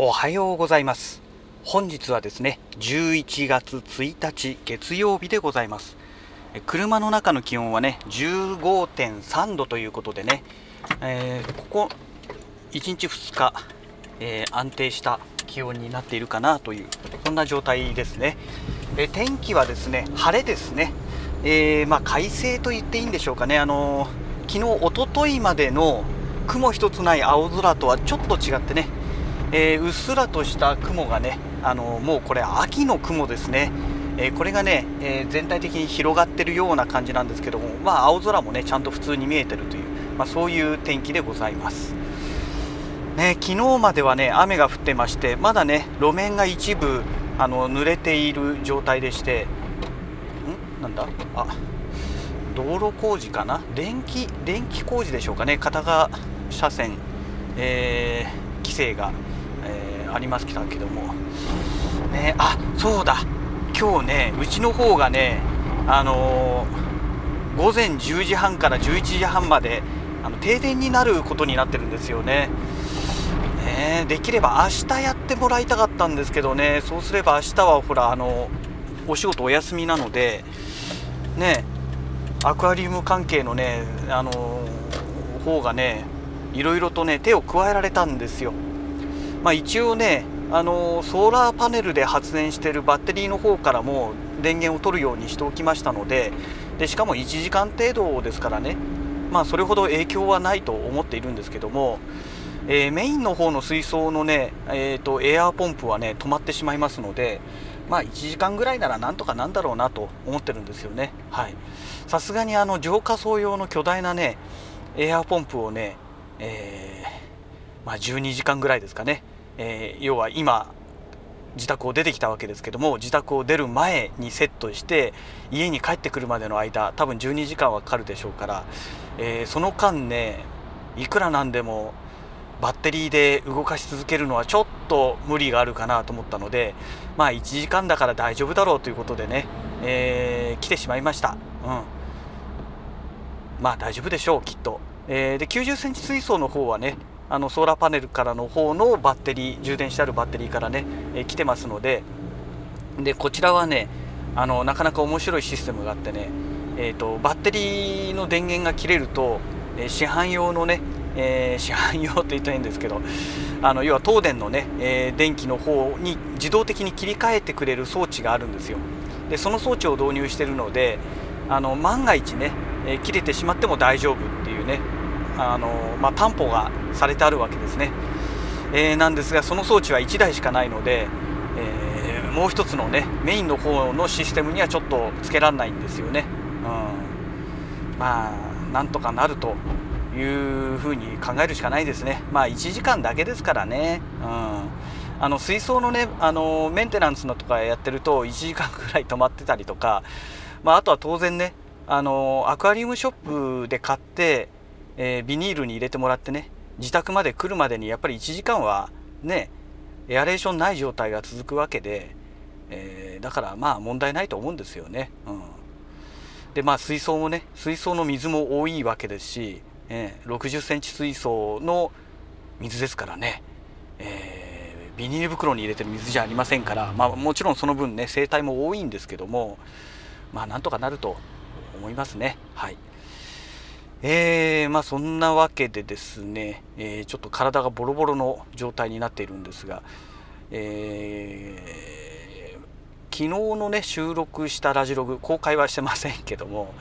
おはようございます。本日はですね11月1日月曜日でございます。車の中の気温はね15.3度ということでね、えー、ここ1日2日、えー、安定した気温になっているかなというそんな状態ですね、え天気はですね晴れですね、えー、まあ、快晴と言っていいんでしょうかね。あの昨日おとといまでの雲一つない青空とはちょっと違ってねえー、うっすらとした雲がねあのもうこれ秋の雲ですね、えー、これがね、えー、全体的に広がってるような感じなんですけどもまあ青空もねちゃんと普通に見えてるという、まあ、そういう天気でございます。ね、昨日まではね雨が降ってましてまだね路面が一部あの濡れている状態でしてん？なんだ？あ道路工事かな？電気電気工事でしょうかね片側車線、えー、規制が。ありますけども。ねあそうだ。今日ねうちの方がねあのー、午前10時半から11時半まであの停電になることになってるんですよね。ねできれば明日やってもらいたかったんですけどね。そうすれば明日はほらあのお仕事お休みなのでねアクアリウム関係のねあの方がねいろいろとね手を加えられたんですよ。まあ、一応ねあのソーラーパネルで発電しているバッテリーの方からも電源を取るようにしておきましたのででしかも1時間程度ですからね、まあ、それほど影響はないと思っているんですけども、えー、メインの方の水槽のね、えーと、エアーポンプはね止まってしまいますので、まあ、1時間ぐらいならなんとかなんだろうなと思ってるんですよね。さすがにあの浄化槽用の巨大なねエアーポンプをね、えー、まあ、12時間ぐらいですかねえー、要は今自宅を出てきたわけですけども自宅を出る前にセットして家に帰ってくるまでの間多分12時間はかかるでしょうから、えー、その間ねいくらなんでもバッテリーで動かし続けるのはちょっと無理があるかなと思ったのでまあ1時間だから大丈夫だろうということでね、えー、来てしまいました、うん、まあ大丈夫でしょうきっと、えー、で90センチ水槽の方はねあのソーラーパネルからの方のバッテリー充電してあるバッテリーからね、え、来てますのででこちらはねあのなかなか面白いシステムがあってね、えーと、バッテリーの電源が切れると、え、市販用のね、えー、市販用って言ったらいいんですけどあの要は東電のね、え電気の方に自動的に切り替えてくれる装置があるんですよ。でその装置を導入してるのであの万が一ね、え切れてしまっても大丈夫っていうねあの、まあ、担保がされてあるわけですね、えー、なんですがその装置は1台しかないので、えー、もう一つのねメインの方のシステムにはちょっとつけられないんですよね、うん、まあなんとかなるというふうに考えるしかないですね。まあ1時間だけですからね、うん、あの水槽のねあのメンテナンスのとかやってると1時間ぐらい止まってたりとか、まあ、あとは当然ねあのアクアリウムショップで買ってえー、ビニールに入れてもらってね自宅まで来るまでにやっぱり1時間はねエアレーションない状態が続くわけで、えー、だからまあ問題ないと思うんですよね。うん、でまあ水槽もね水槽の水も多いわけですし、えー、60センチ水槽の水ですからね、えー、ビニール袋に入れてる水じゃありませんから、まあ、もちろんその分ね生態も多いんですけどもまあなんとかなると思いますね。はいえー、まあそんなわけでですね、えー、ちょっと体がボロボロの状態になっているんですが、えー、昨日のね収録したラジログ公開はしてませんけども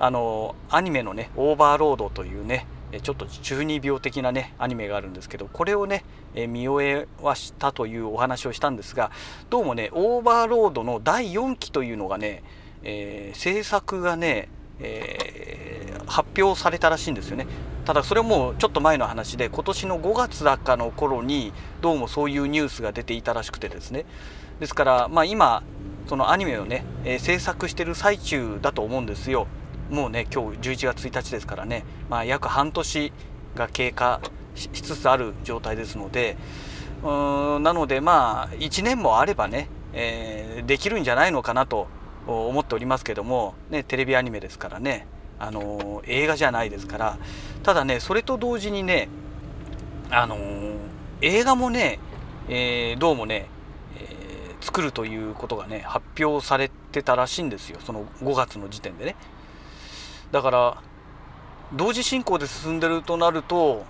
あのアニメのね「オーバーロード」というねちょっと中二病的なねアニメがあるんですけどこれをね見終えはしたというお話をしたんですがどうもねオーバーロードの第4期というのがね、えー、制作がねえー、発表されたらしいんですよね。ただそれもちょっと前の話で今年の5月だかの頃にどうもそういうニュースが出ていたらしくてですね。ですからまあ今そのアニメをね、えー、制作してる最中だと思うんですよ。もうね今日11月1日ですからね、まあ、約半年が経過しつつある状態ですので。うーんなのでまあ1年もあればね、えー、できるんじゃないのかなと思っておりますけども、ね、テレビアニメですからね。あの映画じゃないですから。ただねそれと同時にねあの映画もねえー、どうもね、えー、作るということがね発表されてたらしいんですよ。その5月の時点でね。だから同時進行で進んでるとなると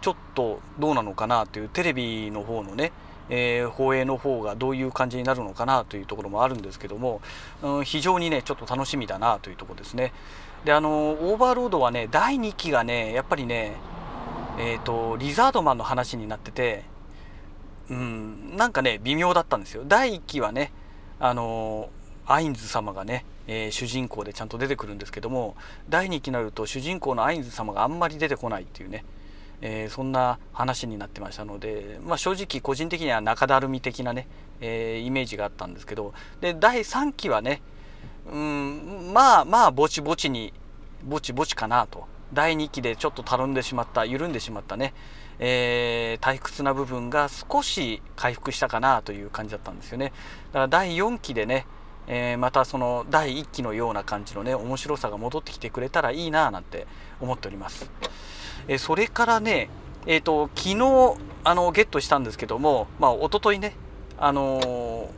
ちょっとどうなのかなというテレビの方のね、えー、放映の方がどういう感じになるのかなというところもあるんですけども、うん、非常にねちょっと楽しみだなというところですね。であのオーバーロードはね第2期がねやっぱりねえーと、リザードマンの話になってて、うん、なんかね微妙だったんですよ。第1期はねあのアインズ様がね、えー、主人公でちゃんと出てくるんですけども第2期になると主人公のアインズ様があんまり出てこないっていうね、えー、そんな話になってましたので、まあ、正直個人的には中だるみ的なね、えー、イメージがあったんですけどで第3期はねうんまあまあぼちぼちにぼちぼちかなと。第2期でちょっとたるんでしまった緩んでしまったね、えー、退屈な部分が少し回復したかなという感じだったんですよね。だから第4期でね、えー、またその第1期のような感じのね面白さが戻ってきてくれたらいいななんて思っております、え、それからねえっ、と昨日あのゲットしたんですけどもまあ一昨日ねあの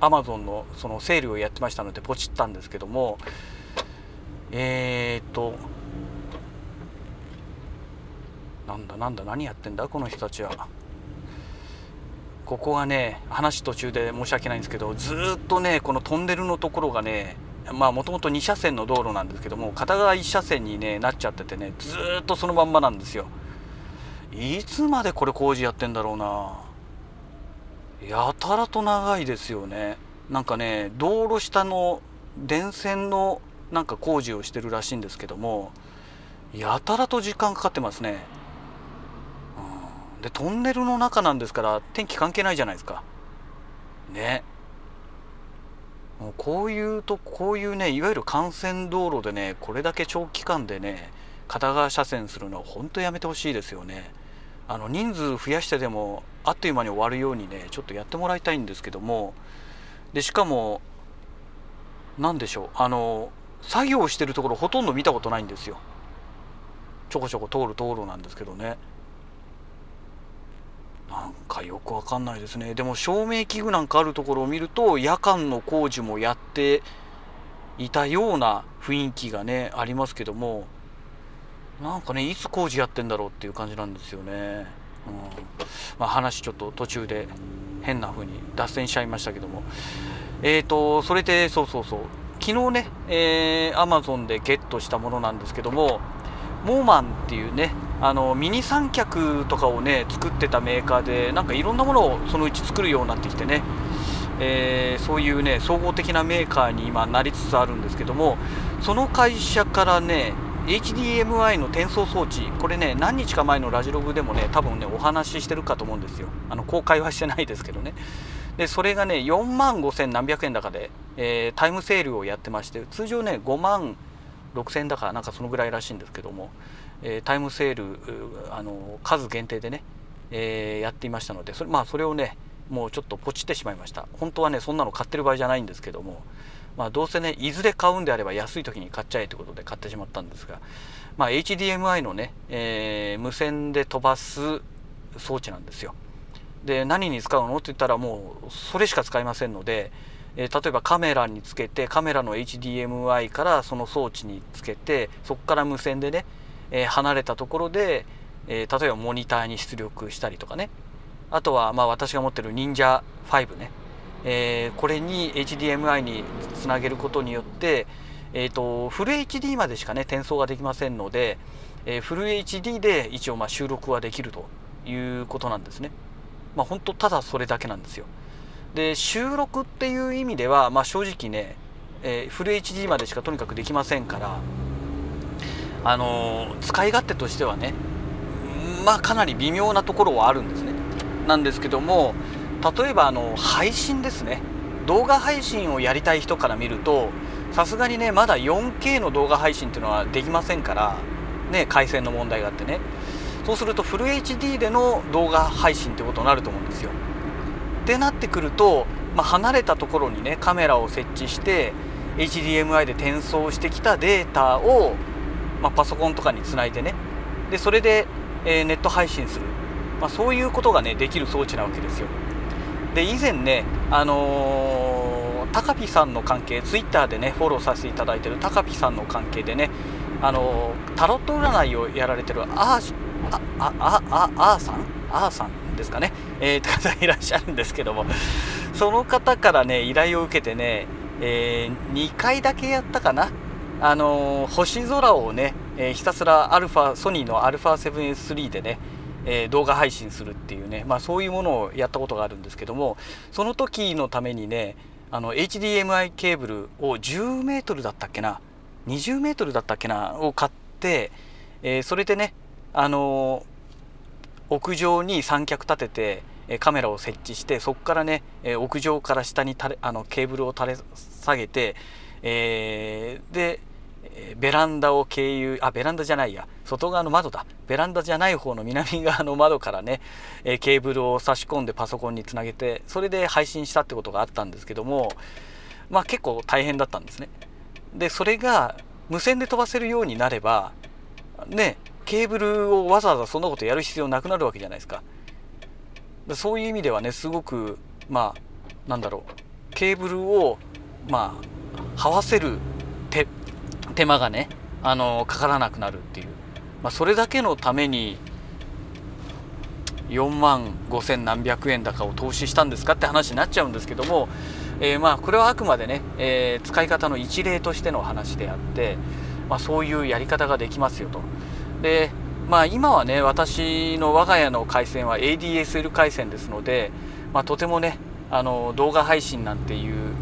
アマゾンのそのセールをやってましたのでポチったんですけどもえー、となんだなんだ何やってんだこの人たちは。ここがね話途中で申し訳ないんですけどずっとねこのトンネルのところがねまあもともと2車線の道路なんですけども片側1車線に、ね、なっちゃっててねずっとそのまんまなんですよ。いつまでこれ工事やってんだろうな。やたらと長いですよね。なんかね道路下の電線のなんか工事をしてるらしいんですけどもやたらと時間かかってますね、うん、でトンネルの中なんですから天気関係ないじゃないですか。ね。もうこういうとこういうねいわゆる幹線道路でねこれだけ長期間でね片側車線するのは本当やめてほしいですよね。あの人数増やしてでもあっという間に終わるようにねちょっとやってもらいたいんですけども。でしかも何でしょうあの作業してるところほとんど見たことないんですよ。ちょこちょこ通る道路なんですけどね。なんかよくわかんないですね。でも照明器具なんかあるところを見ると夜間の工事もやっていたような雰囲気がねありますけどもなんかねいつ工事やってんだろうっていう感じなんですよね、うん。まあ、話ちょっと途中で変な風に脱線しちゃいましたけども。えーとそれでそうそうそう。昨日ね、えー、Amazon でゲットしたものなんですけどもモーマンっていうねあのミニ三脚とかをね作ってたメーカーでなんかいろんなものをそのうち作るようになってきてね、えー、そういうね総合的なメーカーに今なりつつあるんですけどもその会社からね HDMI の転送装置これね何日か前のラジログでもね多分ねお話ししてるかと思うんですよ。あの公開はしてないですけどね。でそれがね4万5千何百円高で、えー、タイムセールをやってまして通常ね5万6千だからなんかそのぐらいらしいんですけども、えー、タイムセールあの数限定でね、えー、やっていましたのでそれ,、まあ、それをねもうちょっとポチってしまいました本当はねそんなの買ってる場合じゃないんですけども、まあ、どうせねいずれ買うんであれば安い時に買っちゃえということで買ってしまったんですが、まあ、HDMI のね、えー、無線で飛ばす装置なんですよ。で何に使うのって言ったらもうそれしか使いませんので、えー、例えばカメラにつけてカメラの HDMI からその装置につけてそこから無線でね、え、離れたところで、え、例えばモニターに出力したりとかね。あとはまあ私が持ってる忍者5ね、えこれに HDMI につなげることによって、えーと、フル HD までしかね転送ができませんので、えフル HD で一応まあ収録はできるということなんですね。まあ、本当ただそれだけなんですよ。で収録っていう意味では、まあ、正直ね、えー、フル HD までしかとにかくできませんからあの、使い勝手としてはねまあかなり微妙なところはあるんですね。なんですけども例えばあの配信ですね。動画配信をやりたい人から見るとさすがにねまだ 4K の動画配信っていうのはできませんからね回線の問題があってね。そうするとフル HD での動画配信ってことになると思うんですよ。ってなってくると、まあ、離れたところにねカメラを設置して HDMI で転送してきたデータを、まあ、パソコンとかにつないでね。でそれで、えー、ネット配信する。まあ、そういうことがねできる装置なわけですよ。で以前ねあのー、高ピさんの関係ツイッターでねフォローさせていただいてる高ピさんの関係でねあのー、タロット占いをやられてるアーあああああさん？アーさんですかね、えー、って方がいらっしゃるんですけども。その方からね依頼を受けてね、えー、2回だけやったかな。あの、星空をね、え、ひたすらアルファソニーの α7S3 でね、え、動画配信するっていうね、まあ、そういうものをやったことがあるんですけどもその時のためにねあの HDMI ケーブルを10メートルだったっけな20メートルだったっけなを買って、えそれでねあの屋上に三脚立ててカメラを設置してそこからね屋上から下にたれあのケーブルを垂れ下げて、えー、でベランダを経由あベランダじゃないや。外側の窓だ。ベランダじゃない方の南側の窓からねえケーブルを差し込んでパソコンにつなげてそれで配信したってことがあったんですけどもまあ結構大変だったんですね。でそれが無線で飛ばせるようになればねケーブルをわざわざそんなことやる必要なくなるわけじゃないですか。そういう意味ではねすごくまあなんだろう。ケーブルをまあ這わせる手手間がねあのかからなくなるっていう、まあ、それだけのために4万5千何百円高を投資したんですかって話になっちゃうんですけども、えー、まあこれはあくまでね、えー、使い方の一例としての話であって、まあ、そういうやり方ができますよと。でまあ今はね私の我が家の回線は ADSL 回線ですので、まあ、とてもねあの動画配信なんていう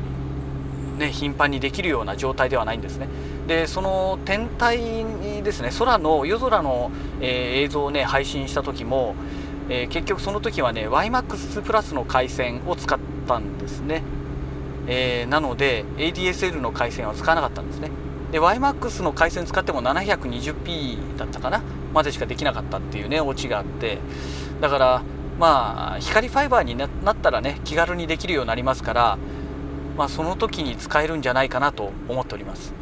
ね頻繁にできるような状態ではないんですねでその天体ですね空の夜空の、えー、映像をね配信した時も、えー、結局その時はね YMAX プラスの回線を使ったんですね、えー、なので ADSL の回線は使わなかったんですね。で YMAX の回線使っても 720p だったかなまでしかできなかったっていうねオチがあって。だからまあ光ファイバーになったらね気軽にできるようになりますからまあ、その時に使えるんじゃないかなと思っております。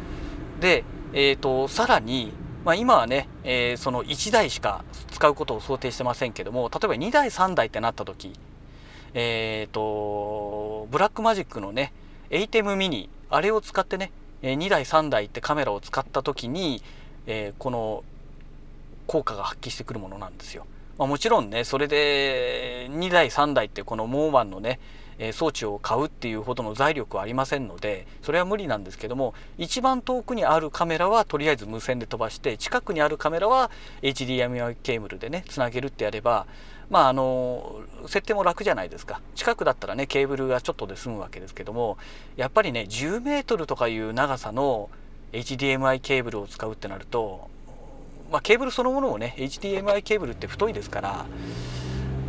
で、えーと、さらに、まあ、今はね、えー、その1台しか使うことを想定してませんけども例えば2台3台ってなった時えっ、ー、とブラックマジックのね ATEM ミニあれを使ってね2台3台ってカメラを使った時に、えー、この効果が発揮してくるものなんですよ。まあ、もちろんねそれで2台3台ってこのモーマンのね装置を買うっていうほどの財力はありませんのでそれは無理なんですけども一番遠くにあるカメラはとりあえず無線で飛ばして近くにあるカメラは HDMI ケーブルでねつなげるってやればまああの設定も楽じゃないですか。近くだったらねケーブルがちょっとで済むわけですけどもやっぱりね10メートルとかいう長さの HDMI ケーブルを使うってなるとまあ、ケーブルそのものもね HDMI ケーブルって太いですから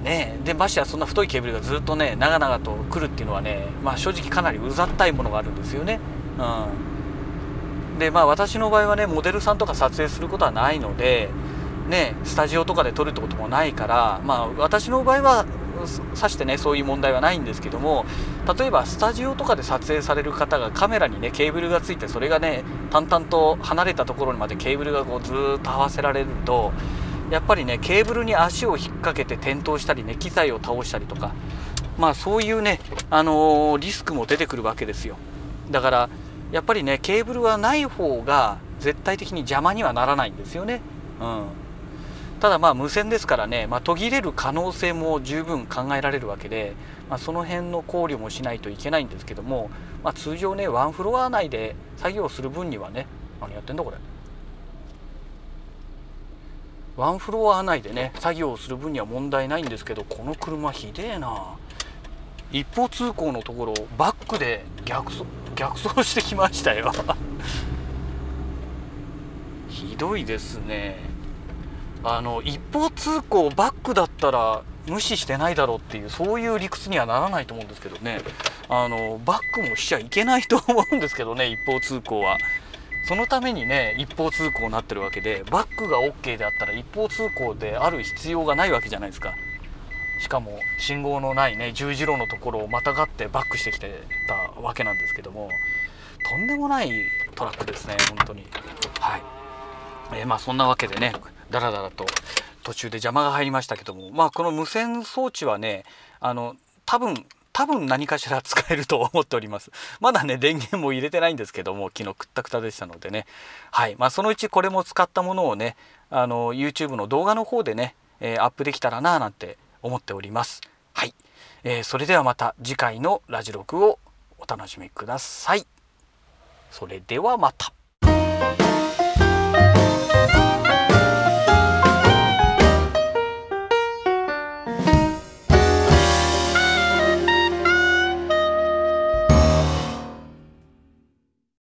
ねでましてやそんな太いケーブルがずっとね長々と来るっていうのはね、まあ、正直かなりうざったいものがあるんですよね。うん、でまあ私の場合はねモデルさんとか撮影することはないのでねスタジオとかで撮るってこともないからまあ私の場合はさしてねそういう問題はないんですけども例えばスタジオとかで撮影される方がカメラにねケーブルがついてそれがね淡々と離れたところにまでケーブルがこうずっと合わせられるとやっぱりねケーブルに足を引っ掛けて転倒したりね機材を倒したりとかまあそういうね、あのー、リスクも出てくるわけですよ。だからやっぱりねケーブルはない方が絶対的に邪魔にはならないんですよね。うん。ただまあ無線ですからね、まあ、途切れる可能性も十分考えられるわけで、まあ、その辺の考慮もしないといけないんですけども、まあ、通常ねワンフロア内で作業する分にはね何やってんだこれ。ワンフロア内でね作業をする分には問題ないんですけどこの車ひでえな。一方通行のところバックで逆走逆走してきましたよ。ひどいですね。あの一方通行バックだったら無視してないだろうっていうそういう理屈にはならないと思うんですけどね。あのバックもしちゃいけないと思うんですけどね一方通行は。そのためにね一方通行になってるわけでバックが OK であったら一方通行である必要がないわけじゃないですか。しかも信号のないね十字路のところをまたがってバックしてきてたわけなんですけどもとんでもないトラックですね本当に。はい、えー、まあそんなわけでねだらだらと途中で邪魔が入りましたけどもまあこの無線装置はねあの多分多分何かしら使えると思っております。まだね、電源も入れてないんですけども、昨日くったくたでしたのでね。はい。まあ、そのうちこれも使ったものをね、あの、YouTube の動画の方でね、えー、アップできたらなぁなんて思っております。はい。えー、それではまた次回のラジログをお楽しみください。それではまた。